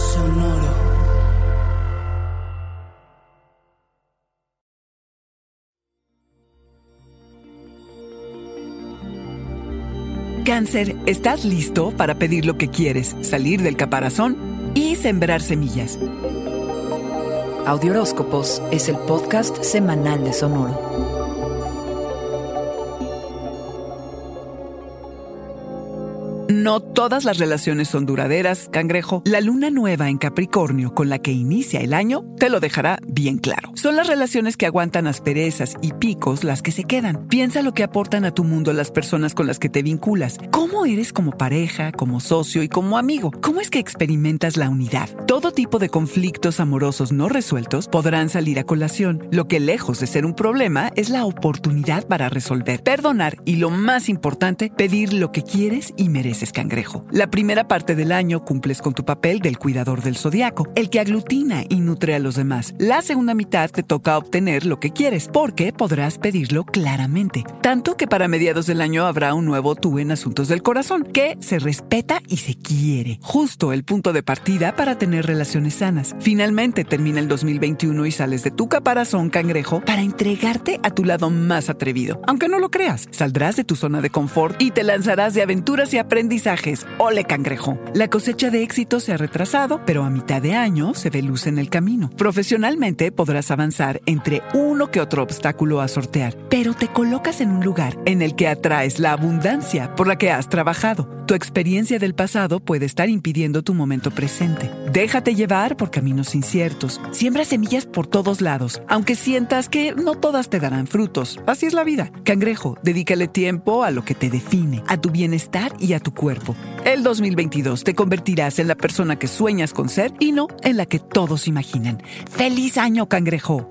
Sonoro. Cáncer, ¿estás listo para pedir lo que quieres, salir del caparazón y sembrar semillas? Audioróscopos es el podcast semanal de Sonoro. No todas las relaciones son duraderas, cangrejo. La luna nueva en Capricornio con la que inicia el año te lo dejará bien claro. Son las relaciones que aguantan asperezas y picos las que se quedan. Piensa lo que aportan a tu mundo las personas con las que te vinculas. ¿Cómo eres como pareja, como socio y como amigo? ¿Cómo es que experimentas la unidad? Todo tipo de conflictos amorosos no resueltos podrán salir a colación. Lo que lejos de ser un problema es la oportunidad para resolver, perdonar y lo más importante, pedir lo que quieres y mereces cangrejo. La primera parte del año cumples con tu papel del cuidador del zodiaco, el que aglutina y nutre a los demás. La segunda mitad te toca obtener lo que quieres, porque podrás pedirlo claramente. Tanto que para mediados del año habrá un nuevo tú en asuntos del corazón, que se respeta y se quiere. Justo el punto de partida para tener relaciones sanas. Finalmente termina el 2021 y sales de tu caparazón cangrejo para entregarte a tu lado más atrevido. Aunque no lo creas, saldrás de tu zona de confort y te lanzarás de aventuras y aprendizajes Ole cangrejo. La cosecha de éxito se ha retrasado, pero a mitad de año se ve luz en el camino. Profesionalmente podrás avanzar entre uno que otro obstáculo a sortear, pero te colocas en un lugar en el que atraes la abundancia por la que has trabajado. Tu experiencia del pasado puede estar impidiendo tu momento presente. Déjate llevar por caminos inciertos. Siembra semillas por todos lados, aunque sientas que no todas te darán frutos. Así es la vida. Cangrejo, dedícale tiempo a lo que te define, a tu bienestar y a tu cuerpo. El 2022 te convertirás en la persona que sueñas con ser y no en la que todos imaginan. ¡Feliz año, cangrejo!